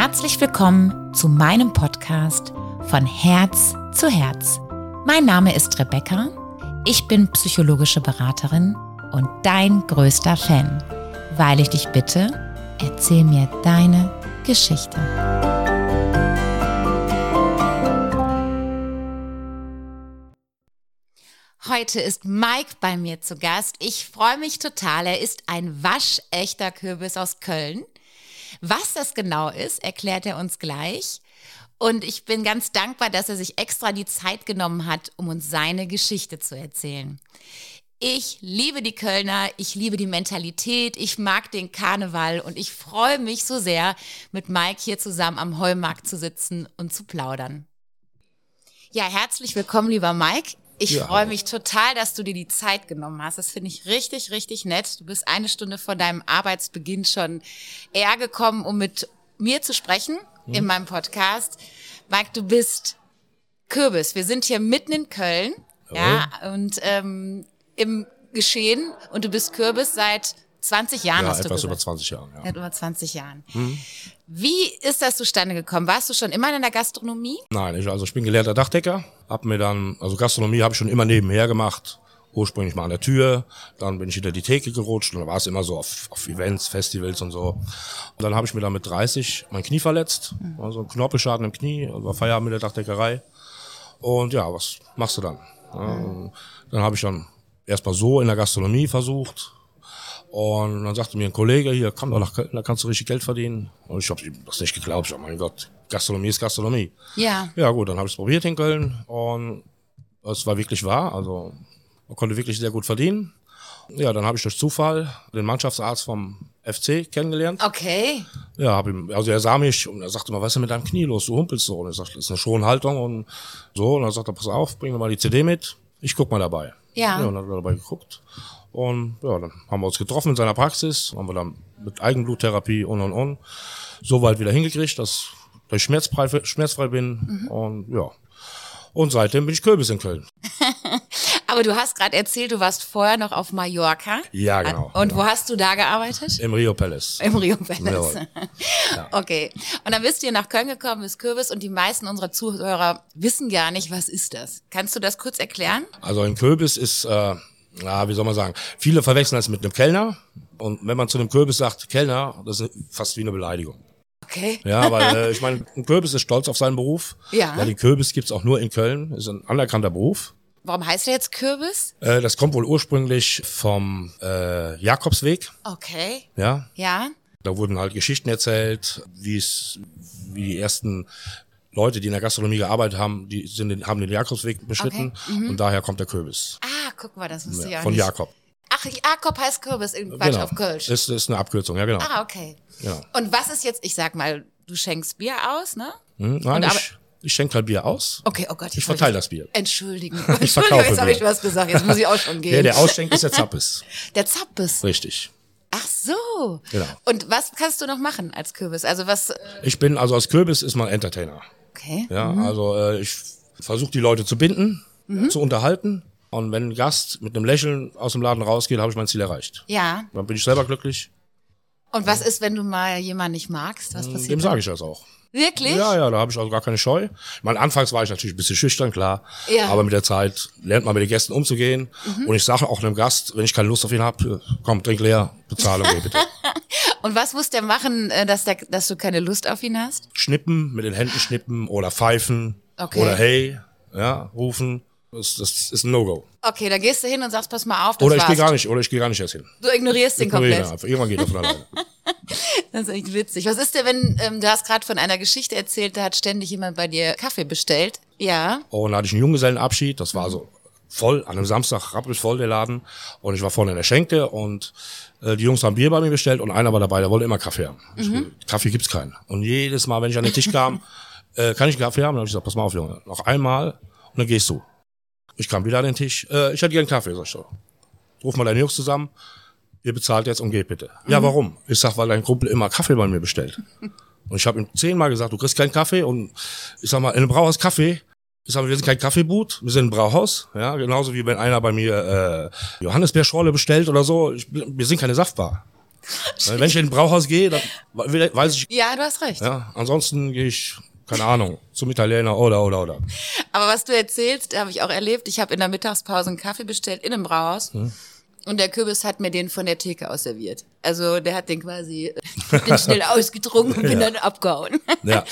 Herzlich willkommen zu meinem Podcast von Herz zu Herz. Mein Name ist Rebecca, ich bin psychologische Beraterin und dein größter Fan, weil ich dich bitte, erzähl mir deine Geschichte. Heute ist Mike bei mir zu Gast. Ich freue mich total. Er ist ein waschechter Kürbis aus Köln. Was das genau ist, erklärt er uns gleich. Und ich bin ganz dankbar, dass er sich extra die Zeit genommen hat, um uns seine Geschichte zu erzählen. Ich liebe die Kölner, ich liebe die Mentalität, ich mag den Karneval und ich freue mich so sehr, mit Mike hier zusammen am Heumarkt zu sitzen und zu plaudern. Ja, herzlich willkommen, lieber Mike. Ich ja, freue mich total, dass du dir die Zeit genommen hast. Das finde ich richtig, richtig nett. Du bist eine Stunde vor deinem Arbeitsbeginn schon eher gekommen, um mit mir zu sprechen hm. in meinem Podcast. Mike, du bist Kürbis. Wir sind hier mitten in Köln. Ja, ja und ähm, im Geschehen und du bist Kürbis seit 20 Jahren. Ja, hast etwas du über 20 Jahren. Ja. Seit über 20 Jahren. Mhm. Wie ist das zustande gekommen? Warst du schon immer in der Gastronomie? Nein, ich, also ich bin gelernter Dachdecker, hab mir dann, also Gastronomie habe ich schon immer nebenher gemacht. Ursprünglich mal an der Tür, dann bin ich hinter die Theke gerutscht und da war es immer so auf, auf Events, Festivals und so. Und dann habe ich mir dann mit 30 mein Knie verletzt, mhm. also ein Knorpelschaden im Knie, also war Feierabend mit der Dachdeckerei. Und ja, was machst du dann? Mhm. Dann habe ich dann erstmal so in der Gastronomie versucht. Und dann sagte mir ein Kollege, hier, komm doch nach Köln, da kannst du richtig Geld verdienen. Und ich habe das nicht geglaubt. Ich hab, mein Gott, Gastronomie ist Gastronomie. Ja. Ja gut, dann habe ich es probiert in Köln und es war wirklich wahr. Also man konnte wirklich sehr gut verdienen. Ja, dann habe ich durch Zufall den Mannschaftsarzt vom FC kennengelernt. Okay. Ja, hab ihm, also er sah mich und er sagte mal, was ist denn mit deinem Knie los? Du humpelst so. Und ich sagte, das ist eine Schonhaltung und so. Und dann sagt er, pass auf, bring mir mal die CD mit. Ich guck mal dabei. Ja. Ja, und dann hat er dabei geguckt. Und ja, dann haben wir uns getroffen in seiner Praxis, haben wir dann mit Eigenbluttherapie und und und so weit wieder hingekriegt, dass, ich schmerzfrei, schmerzfrei bin. Mhm. Und ja. Und seitdem bin ich Kürbis in Köln. Aber du hast gerade erzählt, du warst vorher noch auf Mallorca. Ja, genau. Und ja. wo hast du da gearbeitet? Im Rio Palace. Im Rio Palace. Ja. Okay. Und dann bist du hier nach Köln gekommen, bist Kürbis und die meisten unserer Zuhörer wissen gar nicht, was ist das. Kannst du das kurz erklären? Also ein Kürbis ist, äh, ja, wie soll man sagen, viele verwechseln es mit einem Kellner. Und wenn man zu einem Kürbis sagt, Kellner, das ist fast wie eine Beleidigung. Okay. Ja, weil äh, ich meine, ein Kürbis ist stolz auf seinen Beruf. Ja. Weil den Kürbis gibt's auch nur in Köln, ist ein anerkannter Beruf. Warum heißt der jetzt Kürbis? Äh, das kommt wohl ursprünglich vom äh, Jakobsweg. Okay. Ja. Ja. Da wurden halt Geschichten erzählt, wie es, wie die ersten Leute, die in der Gastronomie gearbeitet haben, die sind, haben den Jakobsweg beschritten Okay, mhm. und daher kommt der Kürbis. Ah, guck mal, das wusste ich Ja, auch von nicht. Jakob. Ach, Jakob heißt Kürbis in Quatsch Genau. auf Kölsch. Das ist eine Abkürzung, ja genau. Ah, okay. Genau. Und was ist jetzt, ich sag mal, du schenkst Bier aus, ne? Hm, nein, Und ich, ich schenke halt Bier aus. Okay, oh Gott. Ich verteile das Bier. Entschuldigen. Ich verkaufe jetzt habe ich was gesagt. Jetzt muss ich auch schon gehen. Der, der ausschenkt, ist der Zappes. Der Zappes. Richtig. Ach so. Genau. Und was kannst du noch machen als Kürbis? Also was, äh, Ich bin, also als Kürbis ist man Entertainer. Okay. Ja, also äh, ich versuche die Leute zu binden, zu unterhalten. Und wenn ein Gast mit einem Lächeln aus dem Laden rausgeht, habe ich mein Ziel erreicht. Ja. Dann bin ich selber glücklich. Und was ist, wenn du mal jemanden nicht magst? Was passiert? Dem sage ich das auch. Wirklich? Ja, ja, da habe ich also gar keine Scheu. Ich meine, anfangs war ich natürlich ein bisschen schüchtern, klar. Ja. Mhm. Aber mit der Zeit lernt man mit den Gästen umzugehen. Und ich sage auch einem Gast, wenn ich keine Lust auf ihn habe, komm, trink leer, bezahle geh bitte. Und was muss der machen, äh, dass, der, dass du keine Lust auf ihn hast? schnippen, mit den Händen schnippen oder pfeifen Okay. oder hey, ja, rufen. Das, das ist ein No-Go. Okay, dann gehst du hin und sagst, pass mal auf, das Oder ich gehe gar nicht, oder ich gehe gar nicht erst hin. Du ignorierst den komplett. einfach. Irgendwann geht er von alleine. Das ist echt witzig. Was ist denn, wenn, ähm, du hast gerade von einer Geschichte erzählt, da hat ständig jemand bei dir Kaffee bestellt. Ja. Und dann hatte ich einen Junggesellenabschied, das war so voll, an einem Samstag rappelvoll der Laden. Und ich war vorne in der Schenke und äh, die Jungs haben Bier bei mir bestellt und einer war dabei, der wollte immer Kaffee haben. Ich, Kaffee gibt's keinen. Und jedes Mal, wenn ich an den Tisch kam, äh, kann ich einen Kaffee haben? Dann habe ich gesagt, pass mal auf, Junge, noch einmal und dann gehst du. Ich kam wieder an den Tisch, äh, ich hätte gern Kaffee, sag ich so. Ruf mal deine Jungs zusammen, ihr bezahlt jetzt und geht bitte. Ja, warum? Ich sag, weil dein Kumpel immer Kaffee bei mir bestellt. Und ich habe ihm zehnmal gesagt, du kriegst keinen Kaffee und ich sag mal, in einem Brauhaus Kaffee. Ich sag mal, wir sind kein Kaffeeboot, wir sind ein Brauhaus, ja, genauso wie wenn einer bei mir äh, Johannisbeerschorle bestellt oder so. Ich, wir sind keine Saftbar. Wenn ich in ein Brauhaus gehe, dann we- weiß ich, Ja, du hast recht. ja, ansonsten gehe ich, keine Ahnung, zum Italiener oder, oder, oder. Aber was du erzählst, habe ich auch erlebt. Ich habe in der Mittagspause einen Kaffee bestellt in einem Brauhaus. Hm. Und der Kürbis hat mir den von der Theke aus serviert. Also der hat den quasi den schnell ausgetrunken und bin Ja. dann abgehauen. Ja, ja.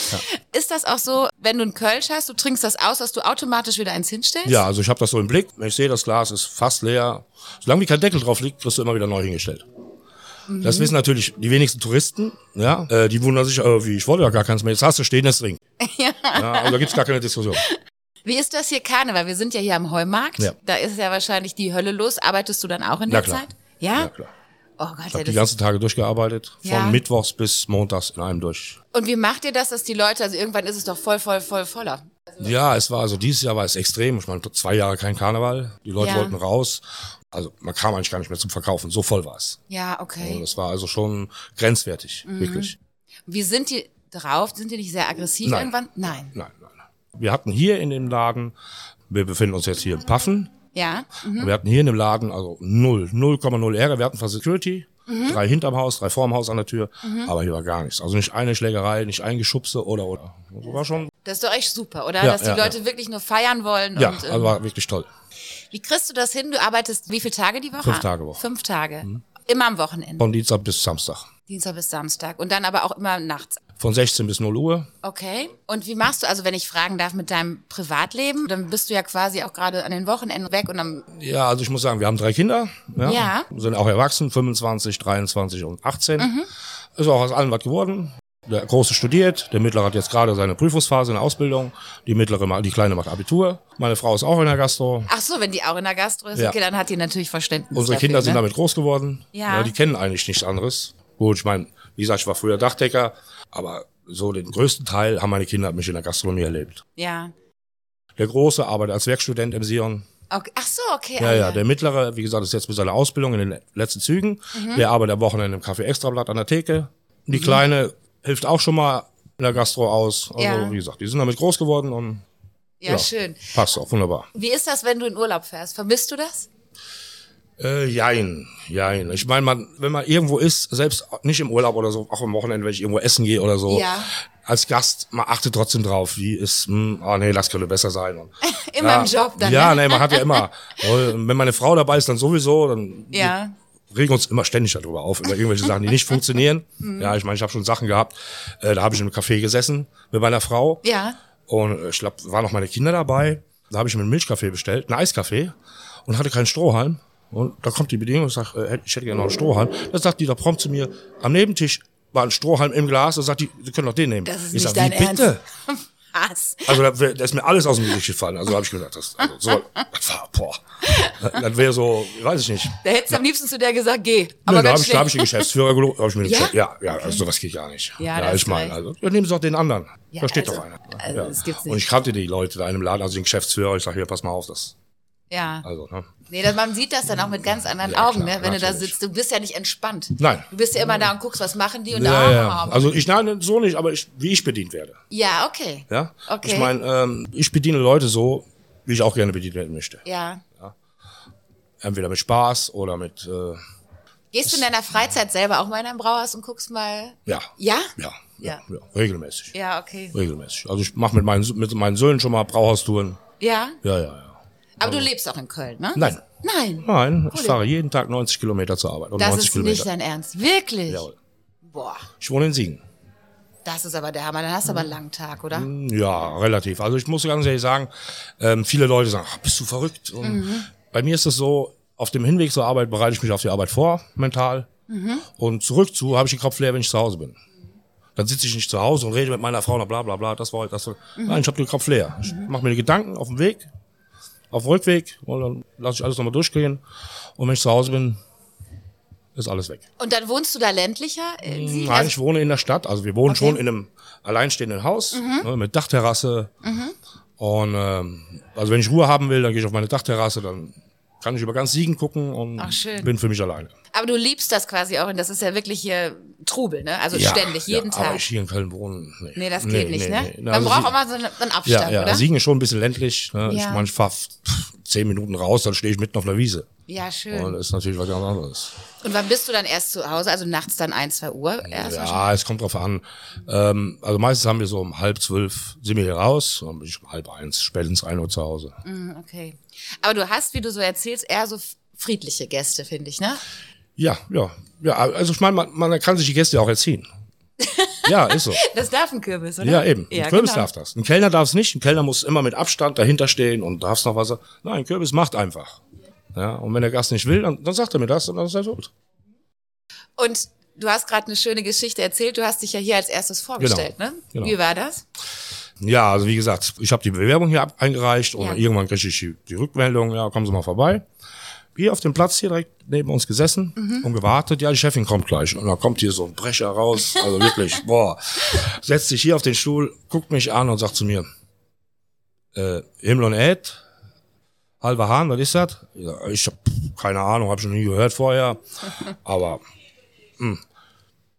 Ist das auch so, wenn du einen Kölsch hast, du trinkst das aus, dass du automatisch wieder eins hinstellst? Ja, also ich habe das so im Blick. Wenn ich sehe, das Glas ist fast leer. Solange wie kein Deckel drauf liegt, kriegst du immer wieder neu hingestellt. Mhm. Das wissen natürlich die wenigsten Touristen. Ja, äh, die wundern sich, äh, wie ich wollte ja gar keins mehr. Jetzt hast du stehen, das trinken. Ja. Ja, also da gibt's gar keine Diskussion. Wie ist das hier Karneval? Wir sind ja hier am Heumarkt. Ja. Da ist ja wahrscheinlich die Hölle los. Arbeitest du dann auch in Na der klar. Zeit? Ja? Ja, klar. Oh Gott, Ich ja, habe die ganzen Tage durchgearbeitet, von Ja. Mittwochs bis Montags in einem durch. Und wie macht ihr das, dass die Leute, also irgendwann ist es doch voll, voll, voll voller. Ja, es war also dieses Jahr war es extrem. Ich meine, zwei Jahre kein Karneval. Die Leute Ja. wollten raus. Also man kam eigentlich gar nicht mehr zum Verkaufen. So voll war es. Ja, Und okay. das war also schon grenzwertig, Mhm. wirklich. Wie sind die drauf? Sind die nicht sehr aggressiv Nein. irgendwann? Nein, nein, nein. Wir hatten hier in dem Laden, wir befinden uns jetzt hier in Paffen. Ja? Mhm. Wir hatten hier in dem Laden also null, 0,0 Ärger. Wir hatten zwar Security, Mhm. drei hinterm Haus, drei vorm Haus an der Tür, aber hier war gar nichts. Also nicht eine Schlägerei, nicht ein Geschubse oder oder. Also war schon, Das ist doch echt super, oder? Ja, Dass die ja, Leute wirklich nur feiern wollen. ja, und, ähm, also war wirklich toll. wie kriegst du das hin? Du arbeitest wie viele Tage die Woche? Fünf Tage Woche. Mhm. Fünf Tage. Immer am Wochenende. Von Dienstag bis Samstag. Dienstag bis Samstag. Und dann aber auch immer nachts. Von 16 bis 0 Uhr. Okay. Und wie machst du, also wenn ich fragen darf, mit deinem Privatleben? Dann bist du ja quasi auch gerade an den Wochenenden weg und dann, Ja, also ich muss sagen, wir haben drei Kinder. Ja. Ja. Sind auch erwachsen, 25, 23 und 18. Mhm. Ist auch aus allem was geworden. Der Große studiert, der Mittlere hat jetzt gerade seine Prüfungsphase in der Ausbildung. Die Mittlere, die Kleine macht Abitur. Meine Frau ist auch in der Gastro. ach so, wenn die auch in der Gastro ist, Ja. okay, dann hat die natürlich Verständnis Unsere dafür, Kinder sind ne? damit groß geworden. Ja. die kennen eigentlich nichts anderes. Gut, ich meine, wie gesagt, ich war früher Dachdecker, aber so den größten Teil haben meine Kinder mich in der Gastronomie erlebt. Ja. Der Große arbeitet als Werkstudent im Sion. Okay. Ach so, okay. Ja, ja, der Mittlere, wie gesagt, ist jetzt mit seiner Ausbildung in den letzten Zügen. Der arbeitet am Wochenende im Café Extrablatt an der Theke. Die Kleine hilft auch schon mal in der Gastro aus. Also, Ja. wie gesagt, die sind damit groß geworden und ja, ja. schön. passt auch wunderbar. Wie ist das, wenn du in Urlaub fährst? Vermisst du das? Äh, jein, jein. Ich meine, man, wenn man irgendwo ist, selbst nicht im Urlaub oder so, auch am Wochenende, wenn ich irgendwo essen gehe oder so, Ja. als Gast, man achtet trotzdem drauf, wie ist, hm, ah nee, das könnte besser sein. Und, Immer ja, im Job dann, Ja, ne? nee, man hat ja immer. Und wenn meine Frau dabei ist, dann sowieso, dann Ja. regen uns immer ständig darüber auf, über irgendwelche Sachen, die nicht funktionieren. Mhm. Ja, ich meine, ich habe schon Sachen gehabt, äh, da habe ich im Café gesessen mit meiner Frau Ja. und äh, ich glaube, waren noch meine Kinder dabei. Da habe ich mir einen Milchkaffee bestellt, einen Eiskaffee und hatte keinen Strohhalm. Und da kommt die Bedienung und sagt, äh, ich hätte gerne noch einen Strohhalm. Da sagt die da prompt zu mir, am Nebentisch war ein Strohhalm im Glas. Da sagt die, Sie können doch den nehmen. Das ist ich nicht sag, dein wie Ernst. bitte? Was? Also da, da ist mir alles aus dem Gesicht gefallen. Also habe ich gedacht, das, also, so, das war, boah. Das wäre so, weiß ich nicht. Da hättest du am liebsten zu der gesagt, geh. Aber da habe ich, da hab ich den Geschäftsführer gelobt. Hab ich mir Ja? gesagt, ja, ja, also sowas geht gar nicht. Ja, ja ich meine, also, ja, nehmen Sie doch den anderen. Ja, da steht also, doch einer. also, ja. das gibt's nicht. Und ich kannte die Leute da in dem Laden, also den Geschäftsführer. Ich sage, hier, pass mal auf, das, Ja. also, ne. Nee, das, man sieht das dann auch mit ganz anderen Ja, Augen, klar, ne? wenn du da natürlich. sitzt. Du bist ja nicht entspannt. Nein. Du bist ja immer da und guckst, was machen die und Ja, da. ja. Also ich, nein, so nicht, aber ich, wie ich bedient werde. ja, okay. Ja. Okay. Ich meine, ähm, ich bediene Leute so, wie ich auch gerne bedient werden möchte. Ja. Entweder mit Spaß oder mit, äh, Gehst du in deiner Freizeit selber auch mal in ein Brauhaus und guckst mal? ja. Ja? Ja, ja, Ja. ja, regelmäßig. Ja, okay. Regelmäßig. Also ich mache mit meinen, mit meinen Söhnen schon mal Brauhaustouren. Ja? Ja, ja, ja. Aber du lebst auch in Köln, ne? Nein. Nein. Nein, ich fahre jeden Tag 90 Kilometer zur Arbeit. Oder Das 90 ist Kilometer. nicht dein Ernst. Wirklich? Jawohl. Boah, Ich wohne in Siegen. das ist aber der Hammer. Dann hast du aber einen langen Tag, oder? Ja, relativ. Also ich muss ganz ehrlich sagen, ähm, viele Leute sagen, ach, bist du verrückt? Und Mhm. Bei mir ist es so, auf dem Hinweg zur Arbeit bereite ich mich auf die Arbeit vor, mental. Mhm. Und zurück zu habe ich den Kopf leer, wenn ich zu Hause bin. Dann sitze ich nicht zu Hause und rede mit meiner Frau, na bla bla bla, das war das. War. Mhm. Nein, ich habe den Kopf leer. Ich mache mir die Gedanken auf dem Weg, auf Rückweg und dann lasse ich alles nochmal durchgehen. Und wenn ich zu Hause bin, ist alles weg. Und dann wohnst du da ländlicher? in Siegen? Nein, Also- ich wohne in der Stadt. Also wir wohnen Okay. Mhm. schon in einem alleinstehenden Haus ne, mit Dachterrasse. Und ähm, also wenn ich Ruhe haben will, dann gehe ich auf meine Dachterrasse, dann kann ich über ganz Siegen gucken und Ach, bin für mich alleine. aber du liebst das quasi auch und das ist ja wirklich hier Trubel, ne? Also ständig, jeden ja, Tag. Aber ich hier in Köln wohne, nee. nee, das geht nicht, ne? nee. Man Also braucht Sie- auch mal so einen, einen ja, Abstand, ja, oder? Siegen ist schon ein bisschen ländlich. Ne? Ich Ja. meine, ich fahre zehn Minuten raus, dann stehe ich mitten auf einer Wiese. Ja, schön. Und das ist natürlich was ganz anderes. Und wann bist du dann erst zu Hause? Also nachts dann ein, zwei Uhr? Erst Ja, es kommt drauf an. Ähm, also meistens haben wir so um halb zwölf sind wir hier raus, und dann bin ich um halb eins, spätestens ein Uhr zu Hause. wahrscheinlich. Okay. Aber du hast, wie du so erzählst, eher so friedliche Gäste, finde ich, ne? Ja, ja, ja. Also ich meine, man, man kann sich die Gäste auch erziehen. ja, ist so. Das darf ein Kürbis, oder? Ja, eben. Ja, ein Kürbis genau. darf das. Ein Kellner darf es nicht. Ein Kellner muss immer mit Abstand dahinter stehen und darf noch was. Nein, ein Kürbis macht einfach. Ja, und wenn der Gast nicht will, dann, dann sagt er mir das und dann ist er gut. Und du hast gerade eine schöne Geschichte erzählt. Du hast dich ja hier als erstes vorgestellt, Genau, ne? genau. Wie war das? Ja, also wie gesagt, ich habe die Bewerbung hier eingereicht und Ja. irgendwann kriege ich die, die Rückmeldung, ja, kommen Sie mal vorbei. Hier auf dem Platz hier direkt neben uns gesessen Mhm. und gewartet, ja, die Chefin kommt gleich. Und dann kommt hier so ein Brecher raus, also wirklich, boah, setzt sich hier auf den Stuhl, guckt mich an und sagt zu mir, äh, Himmel und Erd, halber Hahn, was ist das? Ja, ich habe keine Ahnung, habe schon nie gehört vorher, aber hm.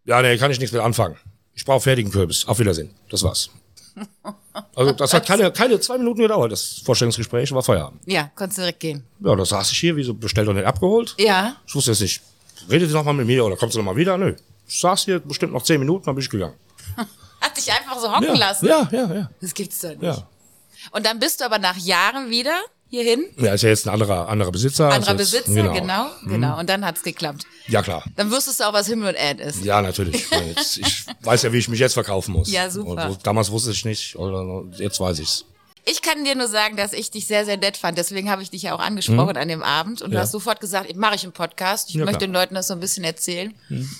ja, nee, kann ich nichts mit anfangen. Ich brauche fertigen Kürbis. Auf Wiedersehen. Das war's. Also das hat keine, keine zwei Minuten gedauert, das Vorstellungsgespräch war Feierabend. Ja, konntest du direkt gehen. Ja, da saß ich hier, wie so bestellt und nicht abgeholt. Ja. Ich wusste jetzt nicht, redet ihr noch mal mit mir oder kommst du noch mal wieder? Nö. Ich saß hier bestimmt noch zehn Minuten, dann bin ich gegangen. Hat dich einfach so hocken Ja, lassen. ja, ja, ja. Das gibt's doch nicht. Ja. Und dann bist du aber nach Jahren wieder hierhin. Ja, ist ja jetzt ein anderer, anderer Besitzer. Anderer Ist jetzt- Besitzer, genau, genau. Und dann hat's geklappt. Ja, klar. Dann wusstest du auch, was Himmel und Erd ist. Ja, natürlich. Jetzt, ich weiß ja, wie ich mich jetzt verkaufen muss. Ja, super. Und so, damals wusste ich nicht, oder jetzt weiß ich's. Ich kann dir nur sagen, dass ich dich sehr, sehr nett fand. Deswegen habe ich dich ja auch angesprochen an dem Abend. Und du Mhm. Ja. hast sofort gesagt, mache ich einen Podcast. Ich Ja, möchte klar. Mhm. den Leuten das so ein bisschen erzählen.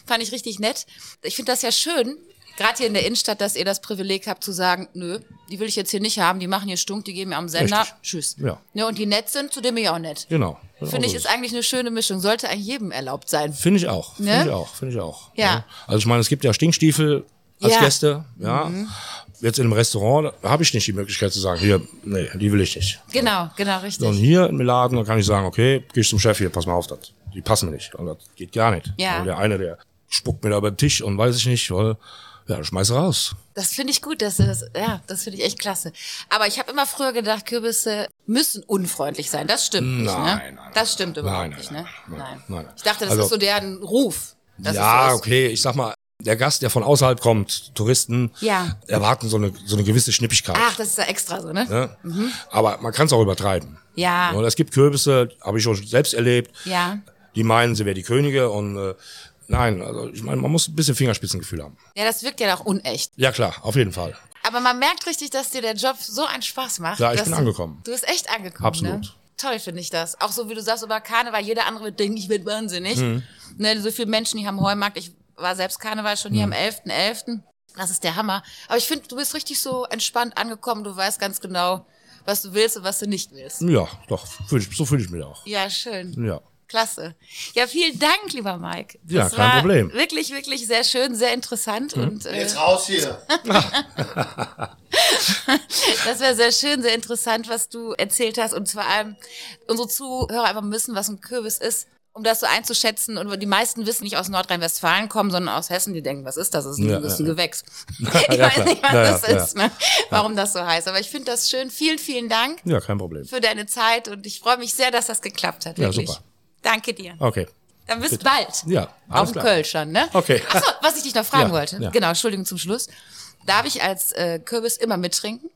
Fand ich richtig nett. Ich finde das ja schön, gerade hier in der Innenstadt, dass ihr das Privileg habt zu sagen, nö, die will ich jetzt hier nicht haben. Die machen hier Stunk, die geben mir am Sender. Richtig. Tschüss. Ja. Ne, und die nett sind, zu dem bin ich auch nett. Genau. Finde ich, so ist eigentlich eine schöne Mischung. Sollte eigentlich jedem erlaubt sein. Finde ich auch. Finde Ne? ich auch. Finde ich auch. Ja. Also ich meine, es gibt ja Stinkstiefel als Ja. Mhm. Gäste. Ja. Jetzt in einem Restaurant habe ich nicht die Möglichkeit zu sagen, hier, nee, die will ich nicht. Genau, genau, richtig. Und hier im Laden, dann kann ich sagen, okay, geh ich zum Chef hier, pass mal auf, das, die passen mir nicht. Und das geht gar nicht. Ja. Und der eine, der spuckt mir da über den Tisch und weiß ich nicht, weil, ja, schmeiß raus. Das finde ich gut, dass das, ja, das finde ich echt klasse. Aber ich habe immer früher gedacht, Kürbisse müssen unfreundlich sein. Das stimmt nicht, ne? Nein, nein, Das stimmt überhaupt nein, nein, nicht, ne? nein, nein, nein. Ich dachte, das Also- ist so deren Ruf. ja, so okay, ich sag mal, der Gast, der von außerhalb kommt, Touristen, Ja. erwarten so eine, so eine gewisse Schnippigkeit. Ach, das ist ja extra so, ne? Ne? Aber man kann es auch übertreiben. Ja. Und es gibt Kürbisse, habe ich schon selbst erlebt, Ja. die meinen, sie wäre die Könige und äh, nein, also ich meine, man muss ein bisschen Fingerspitzengefühl haben. Ja, das wirkt ja auch unecht. Ja klar, auf jeden Fall. Aber man merkt richtig, dass dir der Job so einen Spaß macht. Ja, ich bin angekommen. Du bist echt angekommen, Absolut. ne? Toll finde ich das. Auch so wie du sagst über Karneval, jeder andere wird denken, ich werde wahnsinnig. Mhm. Ne, so viele Menschen hier am Heumarkt. Ich war selbst Karneval schon hier Mhm. am 11.11. Das ist der Hammer. Aber ich finde, du bist richtig so entspannt angekommen. Du weißt ganz genau, was du willst und was du nicht willst. Ja, doch, so fühle ich mich auch. Ja, schön. Ja. Klasse. Ja, vielen Dank, lieber Mike. Ja, Das kein war Problem. Mhm. Wirklich, wirklich sehr schön, sehr interessant und äh, Jetzt raus hier. Das wäre sehr schön, sehr interessant, was du erzählt hast. Und vor allem unsere Zuhörer einfach wissen, was ein Kürbis ist, um das so einzuschätzen. Und die meisten wissen nicht aus Nordrhein-Westfalen kommen, sondern aus Hessen. Die denken, was ist das? Das ist ein, Ja, das ja, ja. Gewächs. Ja, ich weiß nicht, was Ja, ja, das ja. ist, ne? warum das so heißt. Aber ich finde das schön. Vielen, vielen Dank Ja, kein Problem. für deine Zeit. Und ich freue mich sehr, dass das geklappt hat. Ja, Wirklich. super. Danke dir. Okay. Dann bis bald. Ja, Auf alles dem klar. Köln schon, ne? Okay. Achso, was ich dich noch fragen Ja, wollte. ja. Genau, Entschuldigung zum Schluss. Darf ich als äh, Kürbis immer mittrinken?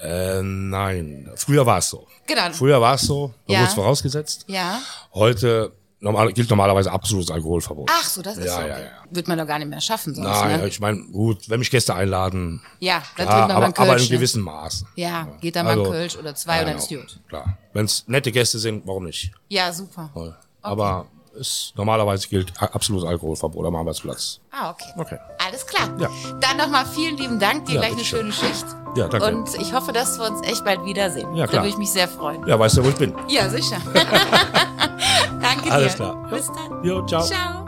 Äh, nein, früher war es so. Genau. Früher war es so, da Ja. vorausgesetzt. Ja. Heute normal, gilt normalerweise absolutes Alkoholverbot. Ach so, das ist Ja, so. ja, ja. Wird man doch gar nicht mehr schaffen sonst, Nein, ne? ich meine, gut, wenn mich Gäste einladen, Ja, dann klar, trinkt man mal aber, einen aber Kölsch. in gewissen Maßen. Ja, geht da mal ein Kölsch oder zwei und dann ist genau, gut. Klar. Wenn es nette Gäste sind, warum nicht? Ja, super. Voll. Aber es, normalerweise gilt absolutes Alkoholverbot am Arbeitsplatz. Ah, okay. Okay. Alles klar. Ja. Dann nochmal vielen lieben Dank, dir Ja, gleich eine schöne Schicht. Ja, danke. Und ich hoffe, dass wir uns echt bald wiedersehen. Ja, Da klar. würde ich mich sehr freuen. Ja, weißt du, wo ich bin? Ja, sicher. Danke Alles dir. klar. Bis dann. Jo, ciao. Ciao.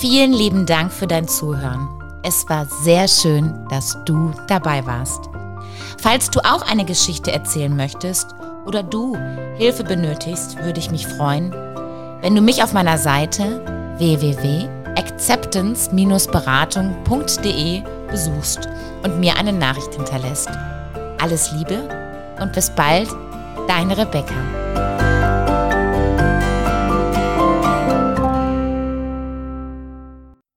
Vielen lieben Dank für dein Zuhören. Es war sehr schön, dass du dabei warst. Falls du auch eine Geschichte erzählen möchtest oder du Hilfe benötigst, würde ich mich freuen, wenn du mich auf meiner Seite www.acceptance-beratung.de besuchst und mir eine Nachricht hinterlässt. Alles Liebe und bis bald, deine Rebecca.